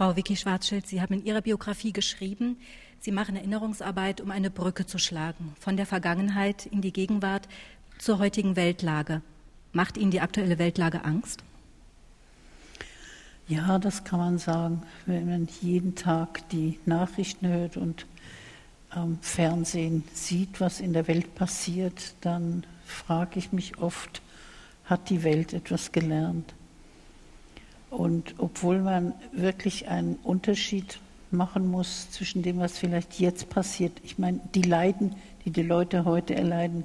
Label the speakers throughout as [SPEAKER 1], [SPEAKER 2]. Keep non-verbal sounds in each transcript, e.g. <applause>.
[SPEAKER 1] Frau Vicky Schwarzschild, Sie haben in Ihrer Biografie geschrieben, Sie machen Erinnerungsarbeit, um eine Brücke zu schlagen, von der Vergangenheit in die Gegenwart zur heutigen Weltlage. Macht Ihnen die aktuelle Weltlage Angst?
[SPEAKER 2] Ja, das kann man sagen. Wenn man jeden Tag die Nachrichten hört und am Fernsehen sieht, was in der Welt passiert, dann frage ich mich oft, hat die Welt etwas gelernt? Und obwohl man wirklich einen Unterschied machen muss zwischen dem, was vielleicht jetzt passiert, ich meine, die Leiden, die die Leute heute erleiden,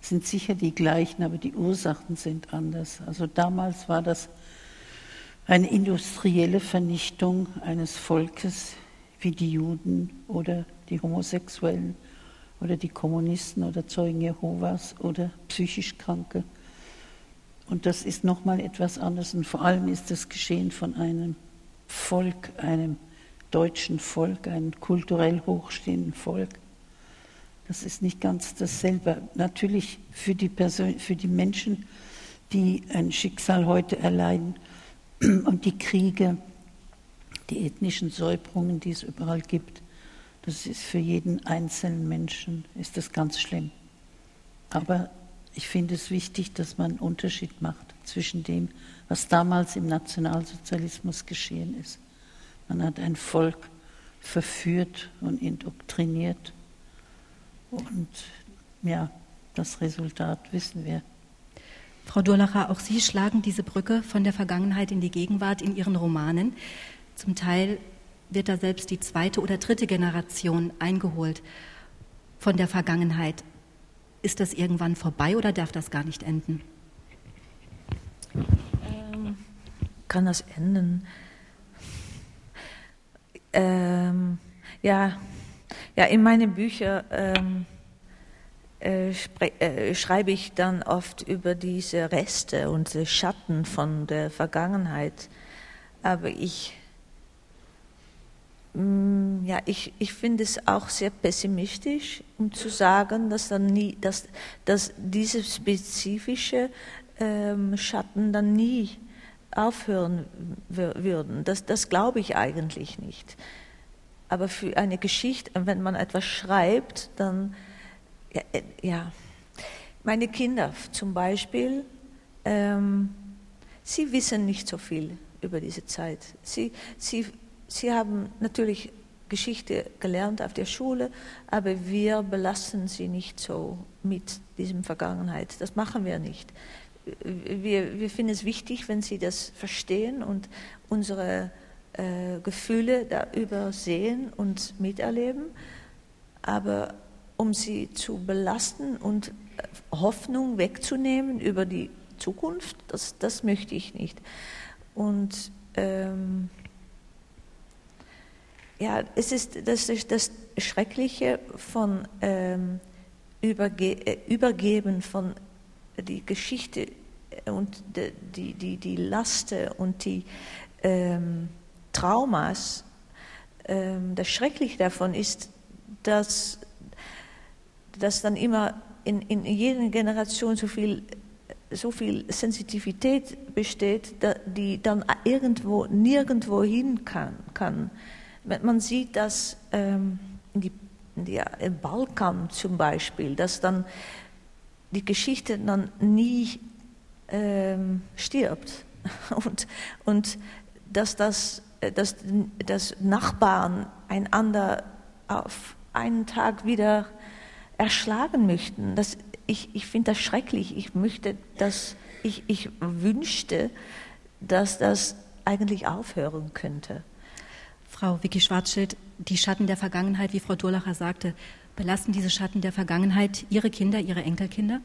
[SPEAKER 2] sind sicher die gleichen, aber die Ursachen sind anders. Also damals war das eine industrielle Vernichtung eines Volkes wie die Juden oder die Homosexuellen oder die Kommunisten oder Zeugen Jehovas oder psychisch Kranke. Und das ist nochmal etwas anderes. Und vor allem ist das geschehen von einem Volk, einem deutschen Volk, einem kulturell hochstehenden Volk. Das ist nicht ganz dasselbe. Natürlich für die, Person, für die Menschen, die ein Schicksal heute erleiden <clears throat> und die Kriege, die ethnischen Säuberungen, die es überall gibt, das ist für jeden einzelnen Menschen ist das ganz schlimm. Aber ich finde es wichtig, dass man einen Unterschied macht zwischen dem, was damals im Nationalsozialismus geschehen ist. Man hat ein Volk verführt und indoktriniert. Und ja, das Resultat wissen wir.
[SPEAKER 1] Frau Durlacher, auch Sie schlagen diese Brücke von der Vergangenheit in die Gegenwart in Ihren Romanen. Zum Teil wird da selbst die zweite oder dritte Generation eingeholt von der Vergangenheit. Ist das irgendwann vorbei oder darf das gar nicht enden?
[SPEAKER 3] Ähm, kann das enden? Ähm, ja, ja, in meinen Büchern ähm, äh, äh, schreibe ich dann oft über diese Reste und Schatten von der Vergangenheit. Aber ich ja, ich, ich finde es auch sehr pessimistisch, um zu sagen, dass, dann nie, dass, dass diese spezifische ähm, Schatten dann nie aufhören würden. Das, das glaube ich eigentlich nicht. Aber für eine Geschichte, wenn man etwas schreibt, dann, ja, äh, ja. meine Kinder zum Beispiel, ähm, sie wissen nicht so viel über diese Zeit. Sie, sie Sie haben natürlich Geschichte gelernt auf der Schule, aber wir belasten sie nicht so mit diesem Vergangenheit. Das machen wir nicht. Wir, wir finden es wichtig, wenn sie das verstehen und unsere äh, Gefühle darüber sehen und miterleben. Aber um sie zu belasten und Hoffnung wegzunehmen über die Zukunft, das, das möchte ich nicht. Und ähm, ja, es ist das, ist das Schreckliche von ähm, Überge äh, Übergeben von die Geschichte und die, die, die Laste und die ähm, Traumas. Ähm, das Schreckliche davon ist, dass, dass dann immer in, in jeder Generation so viel so viel Sensitivität besteht, die dann irgendwo nirgendwo hin kann. kann. Man sieht, dass ähm, in die, in die, im Balkan zum Beispiel, dass dann die Geschichte dann nie ähm, stirbt <laughs> und, und dass, das, dass, dass Nachbarn einander auf einen Tag wieder erschlagen möchten. Das, ich ich finde das schrecklich. Ich möchte, dass ich, ich wünschte, dass das eigentlich aufhören könnte.
[SPEAKER 1] Frau Vicky Schwarzschild, die Schatten der Vergangenheit, wie Frau Durlacher sagte, belasten diese Schatten der Vergangenheit Ihre Kinder, Ihre Enkelkinder?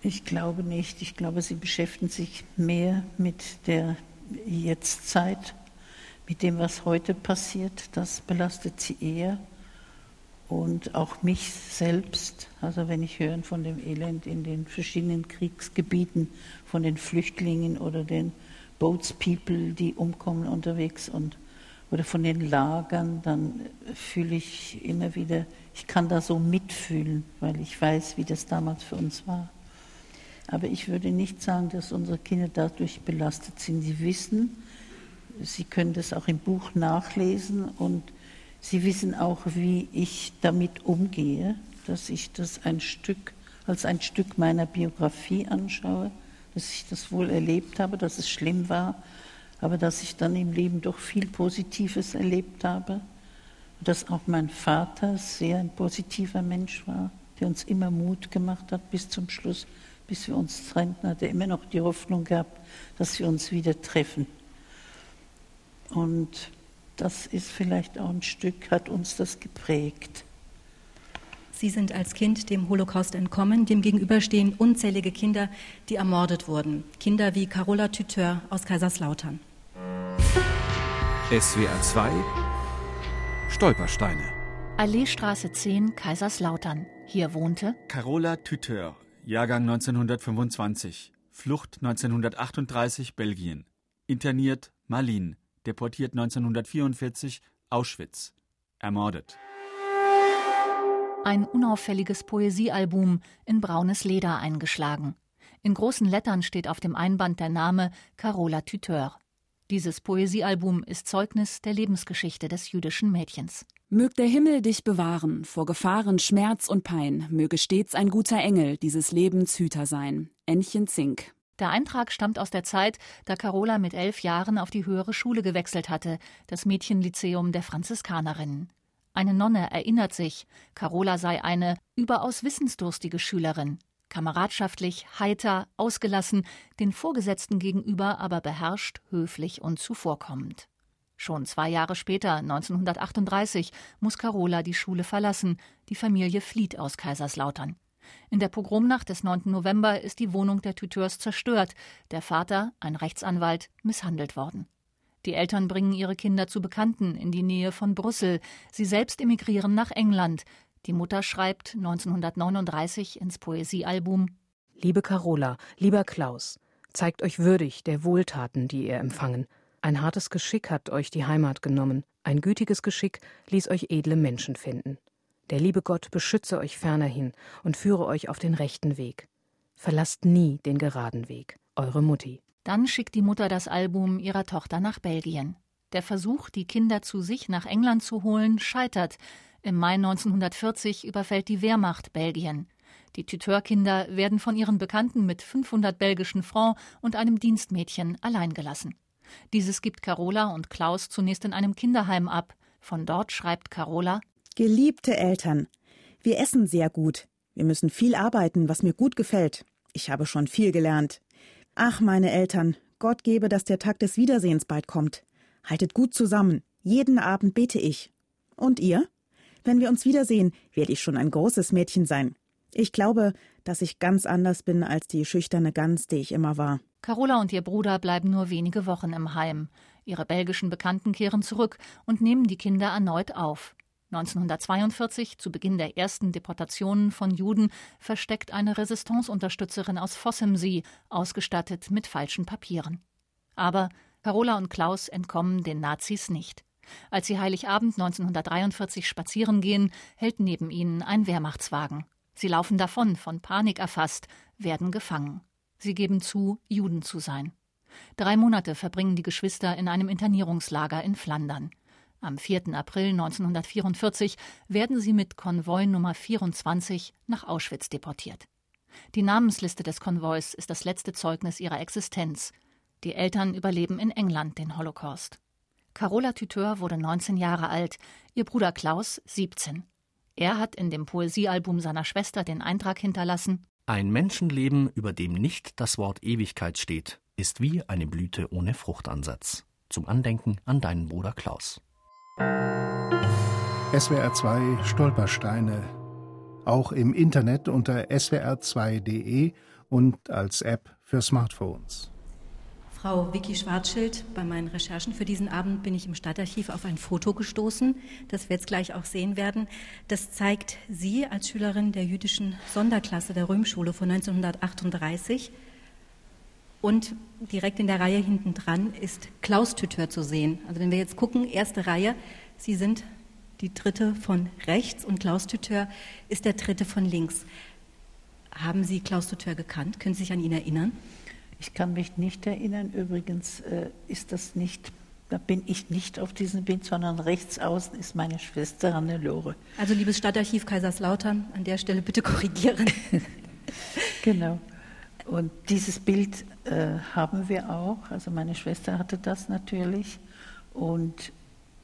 [SPEAKER 2] Ich glaube nicht. Ich glaube, sie beschäftigen sich mehr mit der Jetztzeit, mit dem, was heute passiert. Das belastet sie eher. Und auch mich selbst, also wenn ich höre von dem Elend in den verschiedenen Kriegsgebieten, von den Flüchtlingen oder den Boatspeople, die umkommen unterwegs und oder von den Lagern, dann fühle ich immer wieder, ich kann da so mitfühlen, weil ich weiß, wie das damals für uns war. Aber ich würde nicht sagen, dass unsere Kinder dadurch belastet sind. Sie wissen, sie können das auch im Buch nachlesen und sie wissen auch, wie ich damit umgehe, dass ich das ein Stück als ein Stück meiner Biografie anschaue, dass ich das wohl erlebt habe, dass es schlimm war, aber dass ich dann im Leben doch viel Positives erlebt habe. Und dass auch mein Vater sehr ein positiver Mensch war, der uns immer Mut gemacht hat bis zum Schluss, bis wir uns trennten, hat er immer noch die Hoffnung gehabt, dass wir uns wieder treffen. Und das ist vielleicht auch ein Stück, hat uns das geprägt.
[SPEAKER 1] Sie sind als Kind dem Holocaust entkommen. Dem gegenüber stehen unzählige Kinder, die ermordet wurden. Kinder wie Carola Tuteur aus Kaiserslautern.
[SPEAKER 4] SWR 2 Stolpersteine.
[SPEAKER 5] Alleestraße 10, Kaiserslautern. Hier wohnte
[SPEAKER 6] Carola Tuteur, Jahrgang 1925, Flucht 1938, Belgien. Interniert Malin, deportiert 1944, Auschwitz. Ermordet.
[SPEAKER 5] Ein unauffälliges Poesiealbum in braunes Leder eingeschlagen. In großen Lettern steht auf dem Einband der Name Carola Tuteur. Dieses Poesiealbum ist Zeugnis der Lebensgeschichte des jüdischen Mädchens.
[SPEAKER 7] Mög der Himmel dich bewahren vor Gefahren, Schmerz und Pein, möge stets ein guter Engel dieses Lebens Hüter sein. Ännchen Zink.
[SPEAKER 5] Der Eintrag stammt aus der Zeit, da Carola mit elf Jahren auf die höhere Schule gewechselt hatte, das Mädchenlyzeum der Franziskanerinnen. Eine Nonne erinnert sich, Carola sei eine überaus wissensdurstige Schülerin, kameradschaftlich, heiter, ausgelassen, den Vorgesetzten gegenüber aber beherrscht, höflich und zuvorkommend. Schon zwei Jahre später, 1938, muss Carola die Schule verlassen. Die Familie flieht aus Kaiserslautern. In der Pogromnacht des 9. November ist die Wohnung der Tuteurs zerstört. Der Vater, ein Rechtsanwalt, misshandelt worden. Die Eltern bringen ihre Kinder zu Bekannten in die Nähe von Brüssel. Sie selbst emigrieren nach England. Die Mutter schreibt 1939 ins Poesiealbum
[SPEAKER 8] Liebe Carola, lieber Klaus, zeigt euch würdig der Wohltaten, die ihr empfangen. Ein hartes Geschick hat euch die Heimat genommen, ein gütiges Geschick ließ euch edle Menschen finden. Der liebe Gott beschütze euch fernerhin und führe euch auf den rechten Weg. Verlasst nie den geraden Weg. Eure Mutti.
[SPEAKER 5] Dann schickt die Mutter das Album ihrer Tochter nach Belgien. Der Versuch, die Kinder zu sich nach England zu holen, scheitert. Im Mai 1940 überfällt die Wehrmacht Belgien. Die Tuteurkinder werden von ihren Bekannten mit 500 belgischen Francs und einem Dienstmädchen allein gelassen. Dieses gibt Carola und Klaus zunächst in einem Kinderheim ab. Von dort schreibt Carola:
[SPEAKER 9] Geliebte Eltern, wir essen sehr gut. Wir müssen viel arbeiten, was mir gut gefällt. Ich habe schon viel gelernt. Ach, meine Eltern, Gott gebe, dass der Tag des Wiedersehens bald kommt. Haltet gut zusammen. Jeden Abend bete ich. Und ihr? Wenn wir uns wiedersehen, werde ich schon ein großes Mädchen sein. Ich glaube, dass ich ganz anders bin als die schüchterne Gans, die ich immer war.
[SPEAKER 5] Carola und ihr Bruder bleiben nur wenige Wochen im Heim. Ihre belgischen Bekannten kehren zurück und nehmen die Kinder erneut auf. 1942, zu Beginn der ersten Deportationen von Juden, versteckt eine Resistance-Unterstützerin aus Fossem sie, ausgestattet mit falschen Papieren. Aber Carola und Klaus entkommen den Nazis nicht. Als sie Heiligabend 1943 spazieren gehen, hält neben ihnen ein Wehrmachtswagen. Sie laufen davon, von Panik erfasst, werden gefangen. Sie geben zu, Juden zu sein. Drei Monate verbringen die Geschwister in einem Internierungslager in Flandern. Am 4. April 1944 werden sie mit Konvoi Nummer 24 nach Auschwitz deportiert. Die Namensliste des Konvois ist das letzte Zeugnis ihrer Existenz. Die Eltern überleben in England den Holocaust. Carola Tuteur wurde 19 Jahre alt, ihr Bruder Klaus 17. Er hat in dem Poesiealbum seiner Schwester den Eintrag hinterlassen:
[SPEAKER 10] Ein Menschenleben, über dem nicht das Wort Ewigkeit steht, ist wie eine Blüte ohne Fruchtansatz. Zum Andenken an deinen Bruder Klaus.
[SPEAKER 11] SWR 2 Stolpersteine. Auch im Internet unter swr2.de und als App für Smartphones.
[SPEAKER 1] Frau Vicky Schwarzschild, bei meinen Recherchen für diesen Abend bin ich im Stadtarchiv auf ein Foto gestoßen, das wir jetzt gleich auch sehen werden. Das zeigt Sie als Schülerin der jüdischen Sonderklasse der Römschule von 1938. Und direkt in der Reihe hinten dran ist Klaus Tuteur zu sehen. Also wenn wir jetzt gucken, erste Reihe, Sie sind die dritte von rechts und Klaus Tuteur ist der dritte von links. Haben Sie Klaus Duteur gekannt? Können Sie sich an ihn erinnern?
[SPEAKER 2] Ich kann mich nicht erinnern. Übrigens äh, ist das nicht, da bin ich nicht auf diesem Bild, sondern rechts außen ist meine Schwester Hannelore.
[SPEAKER 1] Also liebes Stadtarchiv Kaiserslautern, an der Stelle bitte korrigieren. <laughs>
[SPEAKER 2] genau. Und dieses Bild äh, haben wir auch. Also meine Schwester hatte das natürlich. Und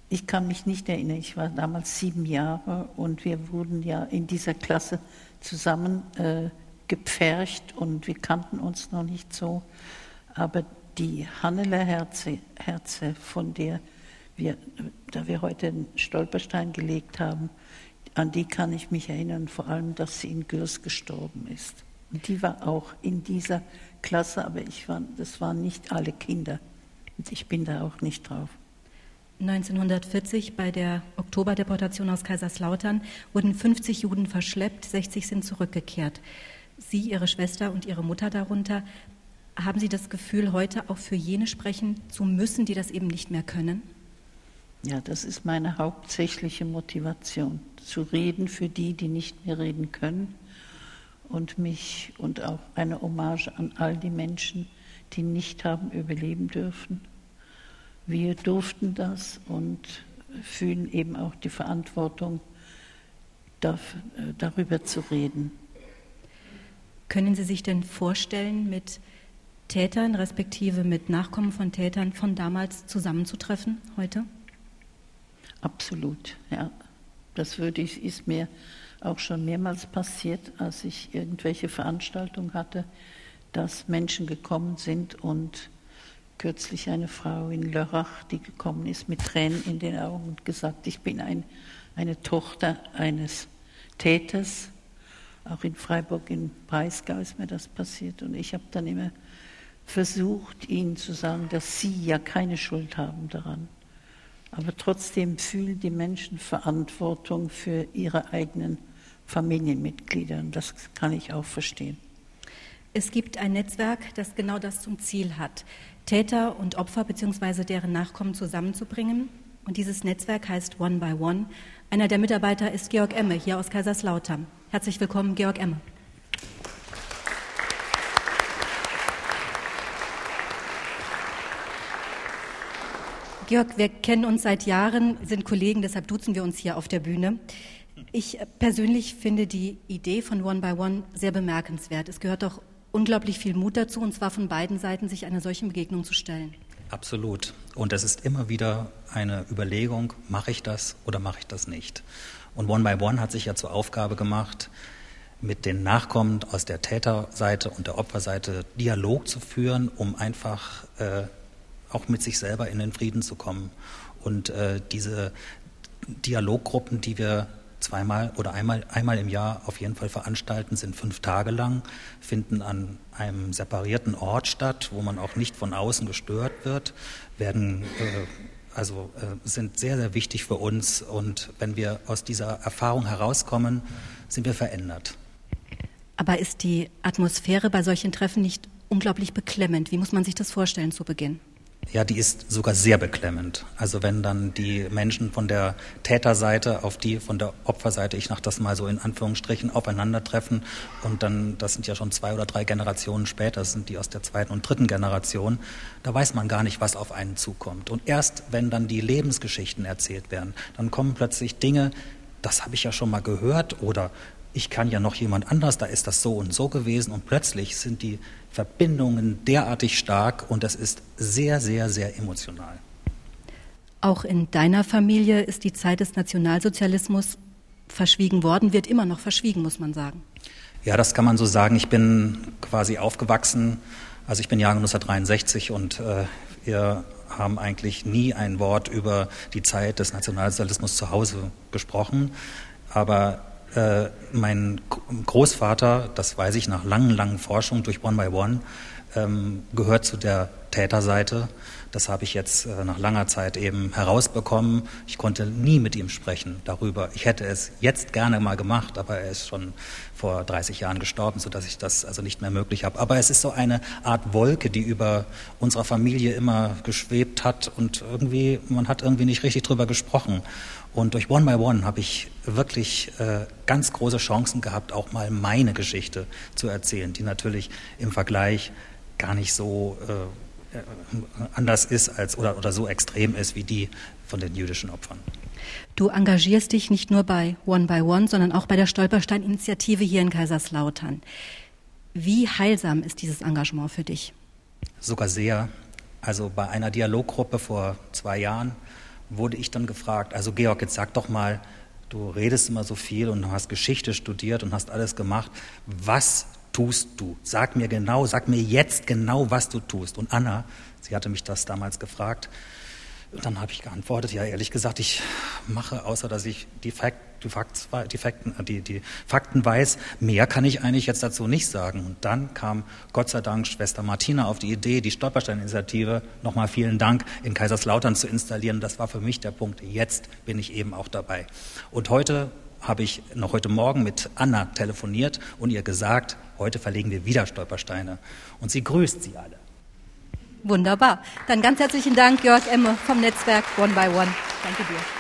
[SPEAKER 2] ich kann mich nicht erinnern, ich war damals sieben Jahre und wir wurden ja in dieser Klasse zusammen äh, gepfercht und wir kannten uns noch nicht so. Aber die Hannele Herze, Herze, von der wir, da wir heute einen Stolperstein gelegt haben, an die kann ich mich erinnern, vor allem, dass sie in Gürs gestorben ist. Und die war auch in dieser Klasse, aber ich war, das waren nicht alle Kinder. Und ich bin da auch nicht drauf.
[SPEAKER 1] 1940 bei der Oktoberdeportation aus Kaiserslautern wurden 50 Juden verschleppt, 60 sind zurückgekehrt. Sie, Ihre Schwester und Ihre Mutter darunter, haben Sie das Gefühl, heute auch für jene sprechen zu müssen, die das eben nicht mehr können?
[SPEAKER 2] Ja, das ist meine hauptsächliche Motivation, zu reden für die, die nicht mehr reden können und mich und auch eine Hommage an all die Menschen, die nicht haben überleben dürfen wir durften das und fühlen eben auch die Verantwortung, äh, darüber zu reden.
[SPEAKER 1] Können Sie sich denn vorstellen, mit Tätern respektive mit Nachkommen von Tätern von damals zusammenzutreffen heute?
[SPEAKER 2] Absolut, ja. Das würde ich, ist mir auch schon mehrmals passiert, als ich irgendwelche Veranstaltungen hatte, dass Menschen gekommen sind und kürzlich eine Frau in Lörrach, die gekommen ist mit Tränen in den Augen und gesagt, ich bin ein, eine Tochter eines Täters. Auch in Freiburg in Breisgau ist mir das passiert. Und ich habe dann immer versucht, ihnen zu sagen, dass sie ja keine Schuld haben daran. Aber trotzdem fühlen die Menschen Verantwortung für ihre eigenen Familienmitglieder. Und das kann ich auch verstehen.
[SPEAKER 1] Es gibt ein Netzwerk, das genau das zum Ziel hat. Täter und Opfer bzw. deren Nachkommen zusammenzubringen. Und dieses Netzwerk heißt One by One. Einer der Mitarbeiter ist Georg Emme hier aus Kaiserslautern. Herzlich willkommen, Georg Emme. Georg, wir kennen uns seit Jahren, sind Kollegen, deshalb duzen wir uns hier auf der Bühne. Ich persönlich finde die Idee von One by One sehr bemerkenswert. Es gehört doch unglaublich viel Mut dazu, und zwar von beiden Seiten, sich einer solchen Begegnung zu stellen.
[SPEAKER 4] Absolut. Und es ist immer wieder eine Überlegung, mache ich das oder mache ich das nicht? Und One by One hat sich ja zur Aufgabe gemacht, mit den Nachkommen aus der Täterseite und der Opferseite Dialog zu führen, um einfach äh, auch mit sich selber in den Frieden zu kommen. Und äh, diese Dialoggruppen, die wir zweimal oder einmal, einmal im Jahr auf jeden Fall veranstalten, sind fünf Tage lang, finden an einem separierten Ort statt, wo man auch nicht von außen gestört wird, werden äh, also äh, sind sehr, sehr wichtig für uns und wenn wir aus dieser Erfahrung herauskommen, sind wir verändert.
[SPEAKER 1] Aber ist die Atmosphäre bei solchen Treffen nicht unglaublich beklemmend? Wie muss man sich das vorstellen zu Beginn?
[SPEAKER 4] Ja, die ist sogar sehr beklemmend. Also wenn dann die Menschen von der Täterseite auf die von der Opferseite, ich nach das mal so in Anführungsstrichen, aufeinandertreffen und dann, das sind ja schon zwei oder drei Generationen später, das sind die aus der zweiten und dritten Generation, da weiß man gar nicht, was auf einen zukommt. Und erst wenn dann die Lebensgeschichten erzählt werden, dann kommen plötzlich Dinge, das habe ich ja schon mal gehört oder ich kann ja noch jemand anders, da ist das so und so gewesen und plötzlich sind die Verbindungen derartig stark und das ist sehr, sehr, sehr emotional.
[SPEAKER 1] Auch in deiner Familie ist die Zeit des Nationalsozialismus verschwiegen worden, wird immer noch verschwiegen, muss man sagen.
[SPEAKER 4] Ja, das kann man so sagen. Ich bin quasi aufgewachsen, also ich bin Jahrgang 1963 und äh, wir haben eigentlich nie ein Wort über die Zeit des Nationalsozialismus zu Hause gesprochen. Aber äh, mein Großvater, das weiß ich nach langen, langen Forschungen durch One by One, ähm, gehört zu der Täterseite. Das habe ich jetzt äh, nach langer Zeit eben herausbekommen. Ich konnte nie mit ihm sprechen darüber. Ich hätte es jetzt gerne mal gemacht, aber er ist schon vor 30 Jahren gestorben, sodass ich das also nicht mehr möglich habe. Aber es ist so eine Art Wolke, die über unserer Familie immer geschwebt hat und irgendwie, man hat irgendwie nicht richtig drüber gesprochen. Und durch One by One habe ich wirklich äh, ganz große Chancen gehabt, auch mal meine Geschichte zu erzählen, die natürlich im Vergleich gar nicht so äh, anders ist als oder, oder so extrem ist wie die von den jüdischen Opfern.
[SPEAKER 1] Du engagierst dich nicht nur bei One by One, sondern auch bei der Stolperstein-Initiative hier in Kaiserslautern. Wie heilsam ist dieses Engagement für dich?
[SPEAKER 4] Sogar sehr. Also bei einer Dialoggruppe vor zwei Jahren wurde ich dann gefragt, also Georg, jetzt sag doch mal, du redest immer so viel und hast Geschichte studiert und hast alles gemacht. Was tust du? Sag mir genau, sag mir jetzt genau, was du tust. Und Anna, sie hatte mich das damals gefragt, und dann habe ich geantwortet, ja, ehrlich gesagt, ich mache, außer dass ich die, Fakt, die, Fakt, die, Fakten, die, die Fakten weiß, mehr kann ich eigentlich jetzt dazu nicht sagen. Und dann kam Gott sei Dank Schwester Martina auf die Idee, die Stolperstein-Initiative, nochmal vielen Dank, in Kaiserslautern zu installieren. Das war für mich der Punkt. Jetzt bin ich eben auch dabei. Und heute habe ich noch heute Morgen mit Anna telefoniert und ihr gesagt, heute verlegen wir wieder Stolpersteine. Und sie grüßt sie alle.
[SPEAKER 1] Wunderbar. Dann ganz herzlichen Dank, Jörg Emme vom Netzwerk One by One. Danke dir.